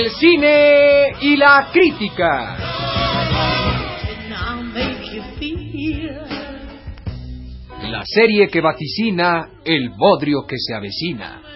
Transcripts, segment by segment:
El cine y la crítica. La serie que vaticina el bodrio que se avecina.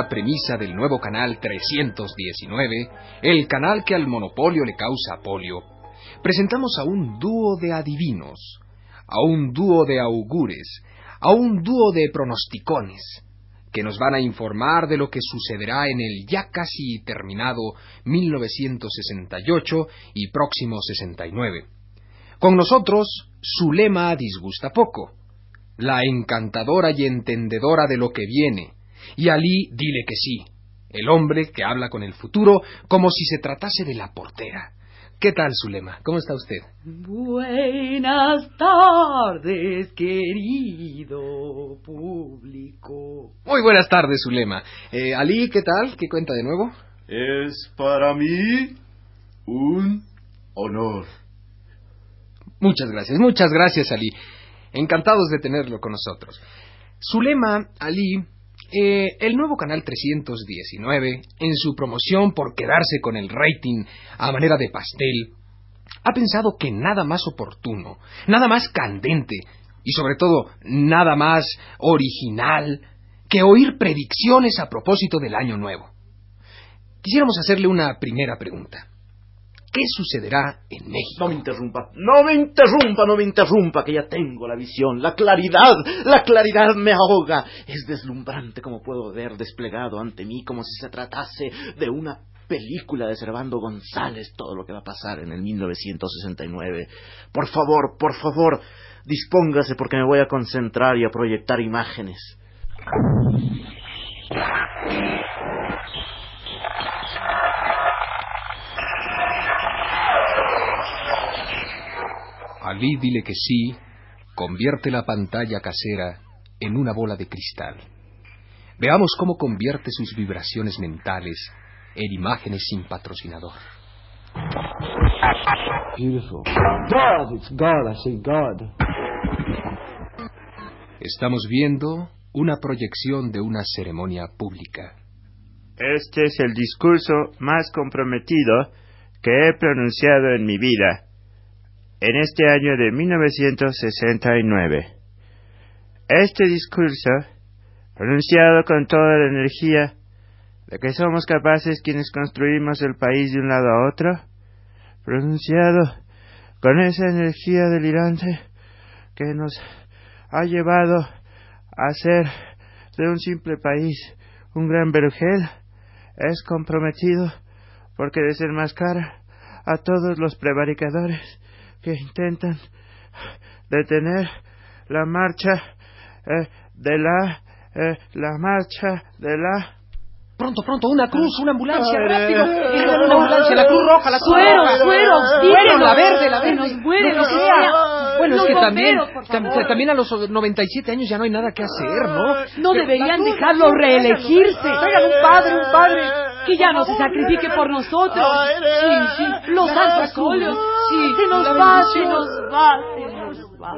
Una premisa del nuevo canal 319, el canal que al monopolio le causa polio, presentamos a un dúo de adivinos, a un dúo de augures, a un dúo de pronosticones, que nos van a informar de lo que sucederá en el ya casi terminado 1968 y próximo 69. Con nosotros, su lema disgusta poco, la encantadora y entendedora de lo que viene, y Ali dile que sí, el hombre que habla con el futuro como si se tratase de la portera. ¿Qué tal, Zulema? ¿Cómo está usted? Buenas tardes, querido público. Muy buenas tardes, Zulema. Eh, Ali, ¿qué tal? ¿Qué cuenta de nuevo? Es para mí un honor. Muchas gracias, muchas gracias, Ali. Encantados de tenerlo con nosotros. Zulema, Ali, eh, el nuevo canal 319, en su promoción por quedarse con el rating a manera de pastel, ha pensado que nada más oportuno, nada más candente y sobre todo nada más original que oír predicciones a propósito del año nuevo. Quisiéramos hacerle una primera pregunta. ¿Qué sucederá en México? No me interrumpa, no me interrumpa, no me interrumpa, que ya tengo la visión, la claridad, la claridad me ahoga. Es deslumbrante como puedo ver desplegado ante mí como si se tratase de una película de Servando González todo lo que va a pasar en el 1969. Por favor, por favor, dispóngase porque me voy a concentrar y a proyectar imágenes. Ali dile que sí, convierte la pantalla casera en una bola de cristal. Veamos cómo convierte sus vibraciones mentales en imágenes sin patrocinador. Beautiful. God, it's God, I say God. Estamos viendo una proyección de una ceremonia pública. Este es el discurso más comprometido que he pronunciado en mi vida en este año de 1969. Este discurso, pronunciado con toda la energía de que somos capaces quienes construimos el país de un lado a otro, pronunciado con esa energía delirante que nos ha llevado a hacer de un simple país un gran vergel, es comprometido porque desenmascara a todos los prevaricadores que intentan detener la marcha eh, de la eh, la marcha de la Pronto, pronto, una cruz, una ambulancia, rápido. una ambulancia, la cruz roja, la cruz Suero, roja. suero, Bueno, la verde, la verde. Nos muere, Lo que sea. Bueno, es que también, bomberos, por tam- favor. también a los 97 años ya no hay nada que hacer, ¿no? No Que- deberían dejarlo reelegirse. Traigan un padre, un padre. Que ya no se sacrifique por nosotros. Sí, sí. Los alfacolios. Sí, se nos va, se nos va, se nos va.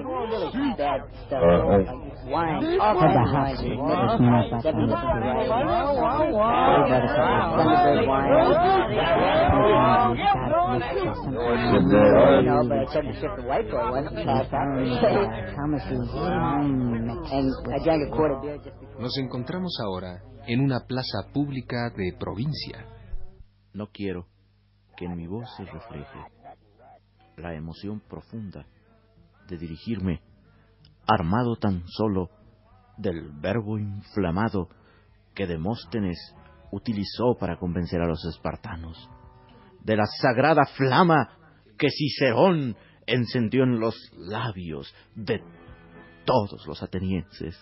Nos encontramos ahora en una plaza pública de provincia. No quiero que en mi voz se refleje la emoción profunda de dirigirme, armado tan solo del verbo inflamado que Demóstenes utilizó para convencer a los espartanos, de la sagrada flama que Cicerón encendió en los labios de todos los atenienses,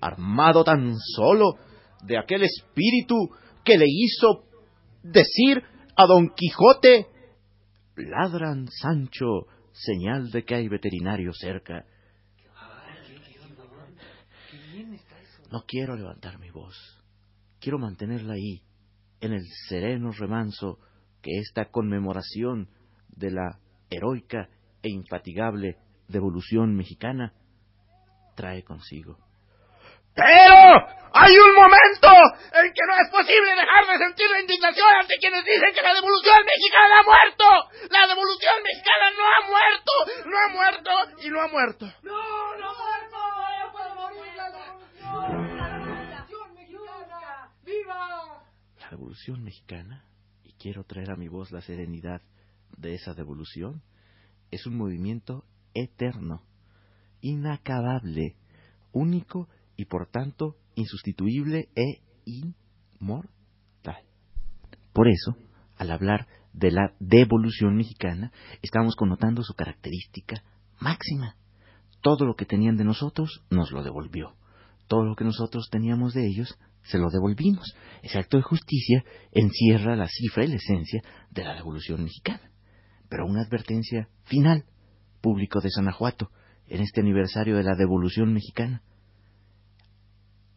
armado tan solo de aquel espíritu que le hizo decir a Don Quijote, ladran Sancho, señal de que hay veterinario cerca. No quiero levantar mi voz, quiero mantenerla ahí, en el sereno remanso que esta conmemoración de la heroica e infatigable devolución mexicana trae consigo. Pero hay un momento en que no es posible dejar de sentir la indignación ante quienes dicen que la devolución mexicana ha muerto. La devolución mexicana no ha muerto, no ha muerto y no ha muerto. No, no ha muerto, no puede morir la devolución. La devolución mexicana, viva. La devolución mexicana, y quiero traer a mi voz la serenidad de esa devolución, es un movimiento eterno, inacabable, único y por tanto insustituible e inmortal. Por eso, al hablar de la devolución mexicana, estamos connotando su característica máxima. Todo lo que tenían de nosotros nos lo devolvió. Todo lo que nosotros teníamos de ellos se lo devolvimos. Ese acto de justicia encierra la cifra y la esencia de la devolución mexicana. Pero una advertencia final, público de Sanajuato, en este aniversario de la devolución mexicana.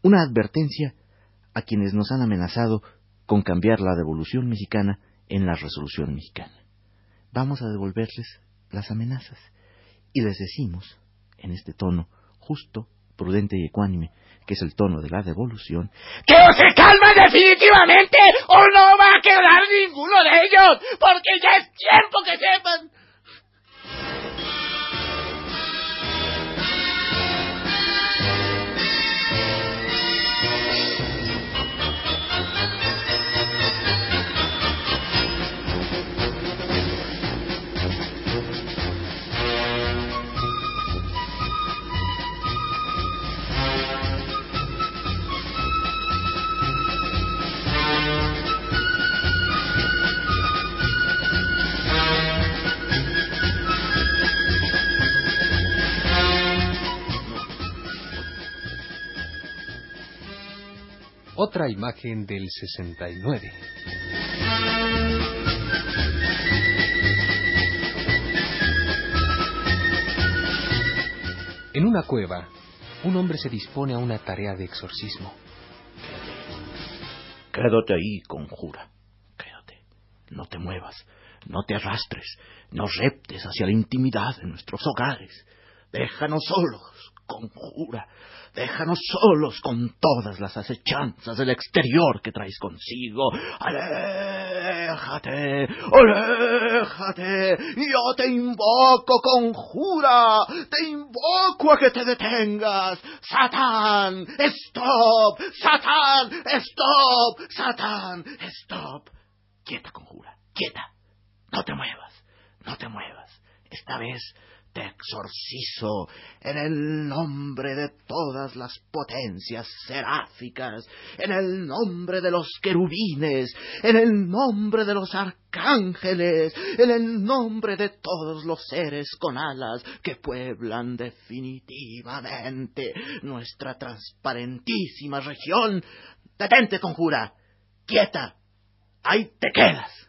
Una advertencia a quienes nos han amenazado con cambiar la devolución mexicana en la resolución mexicana. Vamos a devolverles las amenazas y les decimos, en este tono justo, prudente y ecuánime, que es el tono de la devolución, que o se calman definitivamente o no va a quedar ninguno de ellos, porque ya es tiempo que sepan Imagen del 69. En una cueva, un hombre se dispone a una tarea de exorcismo. Quédate ahí, conjura. Quédate. No te muevas. No te arrastres. No reptes hacia la intimidad de nuestros hogares. Déjanos solos, conjura. Déjanos solos con todas las acechanzas del exterior que traes consigo. Aléjate, aléjate. Yo te invoco, conjura. Te invoco a que te detengas. Satán, stop. Satán, stop. Satán, stop. Quieta, conjura, quieta. No te muevas, no te muevas. Esta vez exorcizo en el nombre de todas las potencias seráficas, en el nombre de los querubines, en el nombre de los arcángeles, en el nombre de todos los seres con alas que pueblan definitivamente nuestra transparentísima región. Detente, conjura. Quieta. Ahí te quedas.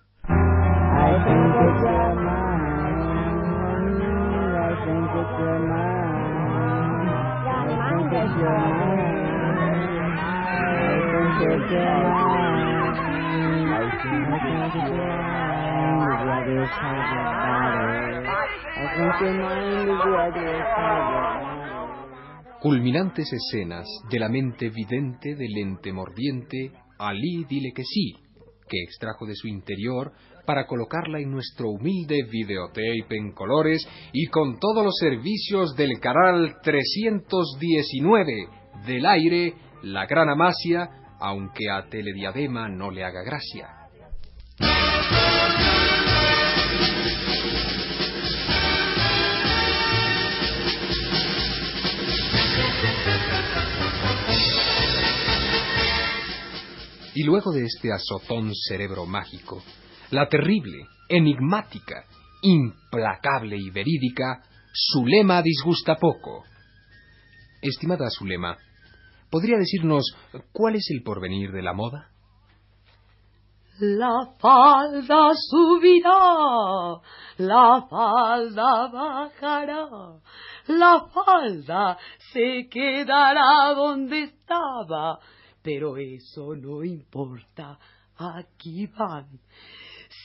Culminantes escenas de la mente vidente del ente mordiente, Ali dile que sí, que extrajo de su interior para colocarla en nuestro humilde videotape en colores y con todos los servicios del canal 319 del aire, la gran amasia, aunque a Telediadema no le haga gracia. Y luego de este azotón cerebro mágico, la terrible, enigmática, implacable y verídica, Zulema disgusta poco. Estimada Zulema, ¿podría decirnos cuál es el porvenir de la moda? La falda subirá, la falda bajará, la falda se quedará donde estaba, pero eso no importa, aquí van.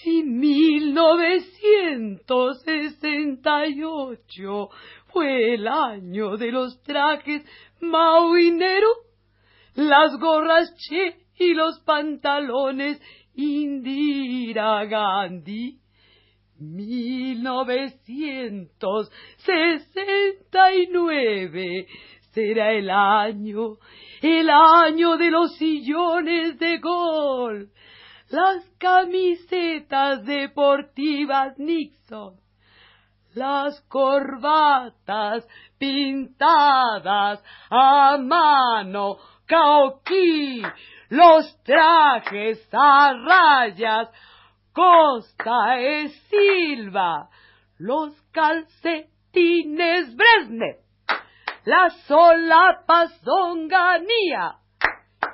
Si 1968 fue el año de los trajes mauinero, las gorras che y los pantalones Indira Gandhi. 1969 será el año, el año de los sillones de gol, las camisetas deportivas Nixon, las corbatas pintadas a mano, Kaoki, los trajes a rayas, Costa e Silva, los calcetines Brezhnev, las solapas Donganía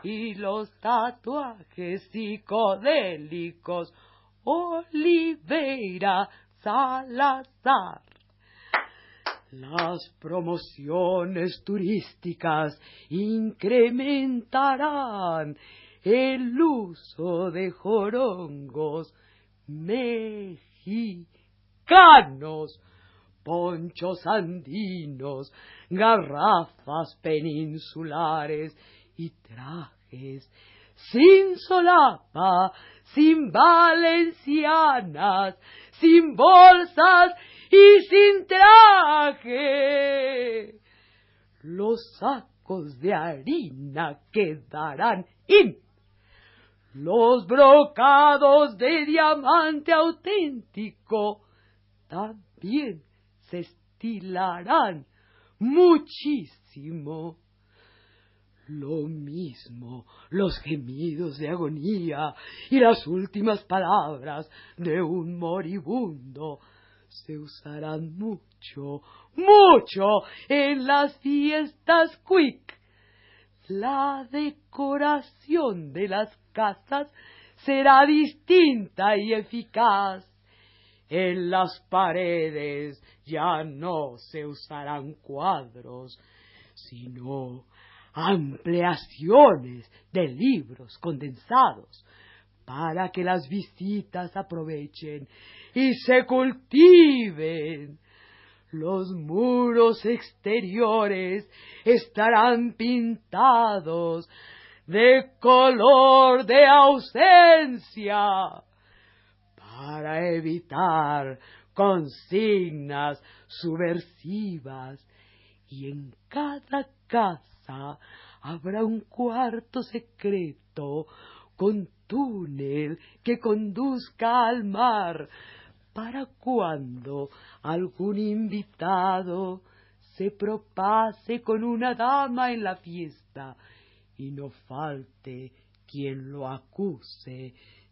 y los tatuajes psicodélicos Oliveira Salazar. Las promociones turísticas incrementarán el uso de jorongos mexicanos, ponchos andinos, garrafas peninsulares y trajes sin solapa, sin valencianas, sin bolsas y sin traje. Los sacos de harina quedarán in. Los brocados de diamante auténtico también se estilarán muchísimo. Lo mismo los gemidos de agonía y las últimas palabras de un moribundo se usarán mucho, mucho en las fiestas quick. La decoración de las casas será distinta y eficaz. En las paredes ya no se usarán cuadros, sino ampliaciones de libros condensados para que las visitas aprovechen y se cultiven. Los muros exteriores estarán pintados de color de ausencia para evitar consignas subversivas. Y en cada casa habrá un cuarto secreto con túnel que conduzca al mar, para cuando algún invitado se propase con una dama en la fiesta y no falte quien lo acuse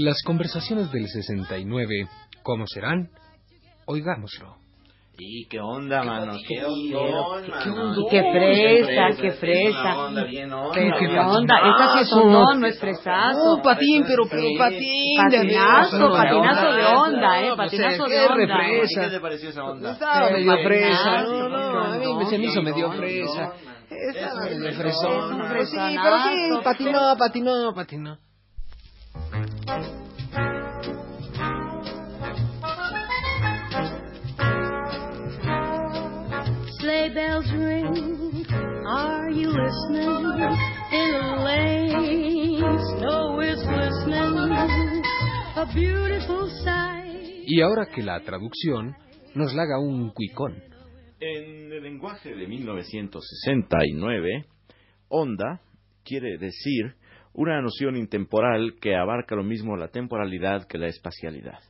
¿Y las conversaciones del 69 cómo serán? Oigámoslo. ¿Y qué onda, mano? ¿Qué, onda? ¿Qué, fresa, qué fresa. ¿Qué onda? Esa sí es un don, no es fresazo. Un patín, pero, pero patín. Patinazo, patinazo de onda, ¿eh? Patinazo de onda. ¿Qué te pareció esa onda? Estaba medio fresa. No, no, a mí se me hizo medio fresa. Medio fresón. Sí, pero sí, patinó, patinó, patinó. Sleigh bells ring, are you listening? In the lane, snow is glistening, a beautiful sight. Y ahora que la traducción nos la haga un cuicón. En el lenguaje de 1969, onda quiere decir una noción intemporal que abarca lo mismo la temporalidad que la espacialidad.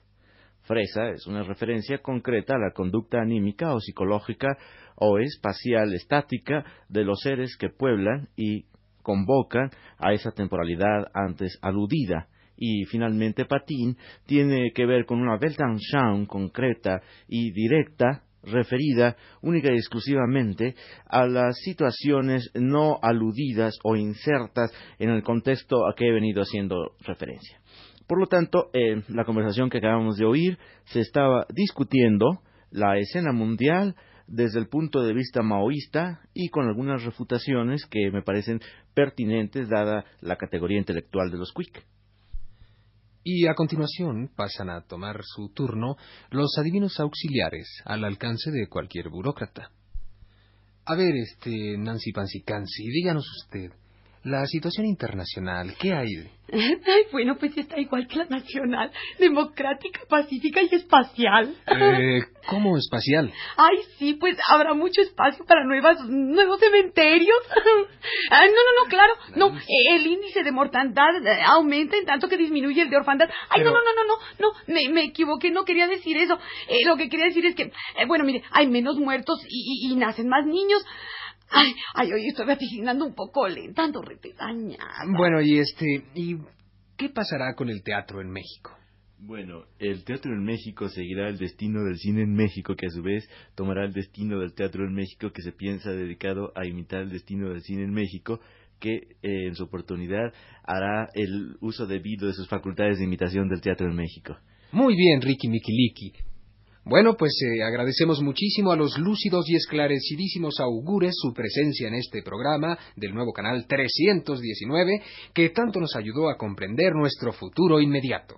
Fresa es una referencia concreta a la conducta anímica o psicológica o espacial estática de los seres que pueblan y convocan a esa temporalidad antes aludida. Y finalmente patín tiene que ver con una Weltanschauung concreta y directa referida única y exclusivamente a las situaciones no aludidas o insertas en el contexto a que he venido haciendo referencia. Por lo tanto, en la conversación que acabamos de oír se estaba discutiendo la escena mundial desde el punto de vista maoísta y con algunas refutaciones que me parecen pertinentes dada la categoría intelectual de los Quick. Y a continuación pasan a tomar su turno los adivinos auxiliares al alcance de cualquier burócrata. A ver, este Nancy Pansy díganos usted, la situación internacional, ¿qué hay? Ay, bueno, pues está igual que la nacional, democrática, pacífica y espacial. Eh, ¿Cómo espacial? Ay, sí, pues habrá mucho espacio para nuevas, nuevos cementerios. Ay, no, no, no, claro, no, el índice de mortandad eh, aumenta en tanto que disminuye el de orfandad. Ay, no, no, no, no, no, no, me, me equivoqué, no quería decir eso. Eh, lo que quería decir es que, eh, bueno, mire, hay menos muertos y, y nacen más niños. Ay, ay, hoy estoy vaticinando un poco lenta, ando Bueno, y este, ¿y qué pasará con el teatro en México? Bueno, el teatro en México seguirá el destino del cine en México, que a su vez tomará el destino del teatro en México, que se piensa dedicado a imitar el destino del cine en México, que eh, en su oportunidad hará el uso debido de sus facultades de imitación del teatro en México. Muy bien, Ricky Mikiliki. Bueno, pues eh, agradecemos muchísimo a los lúcidos y esclarecidísimos augures su presencia en este programa del nuevo canal 319 que tanto nos ayudó a comprender nuestro futuro inmediato.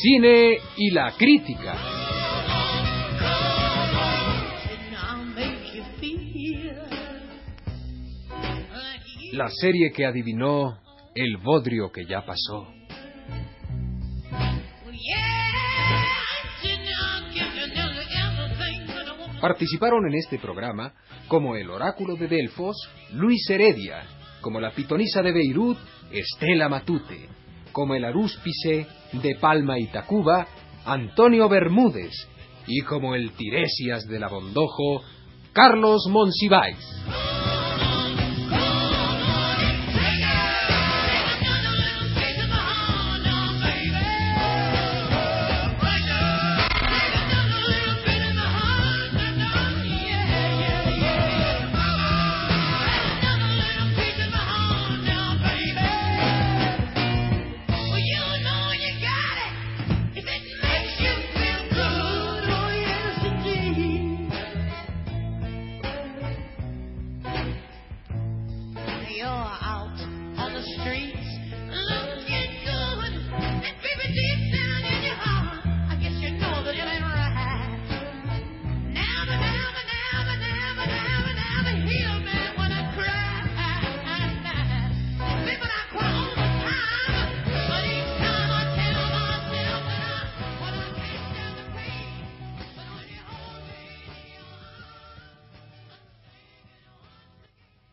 Cine y la crítica. La serie que adivinó el bodrio que ya pasó. Participaron en este programa como el oráculo de Delfos, Luis Heredia, como la pitonisa de Beirut, Estela Matute, como el arúspice de Palma y Tacuba, Antonio Bermúdez, y como el Tiresias de la Bondojo, Carlos Monsiváis.